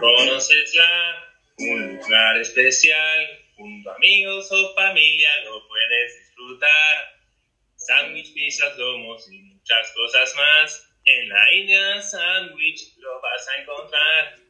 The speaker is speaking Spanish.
Conoces ya un lugar especial, junto a amigos o familia lo puedes disfrutar. Sándwich, pizzas, lomos y muchas cosas más. En la India Sandwich lo vas a encontrar.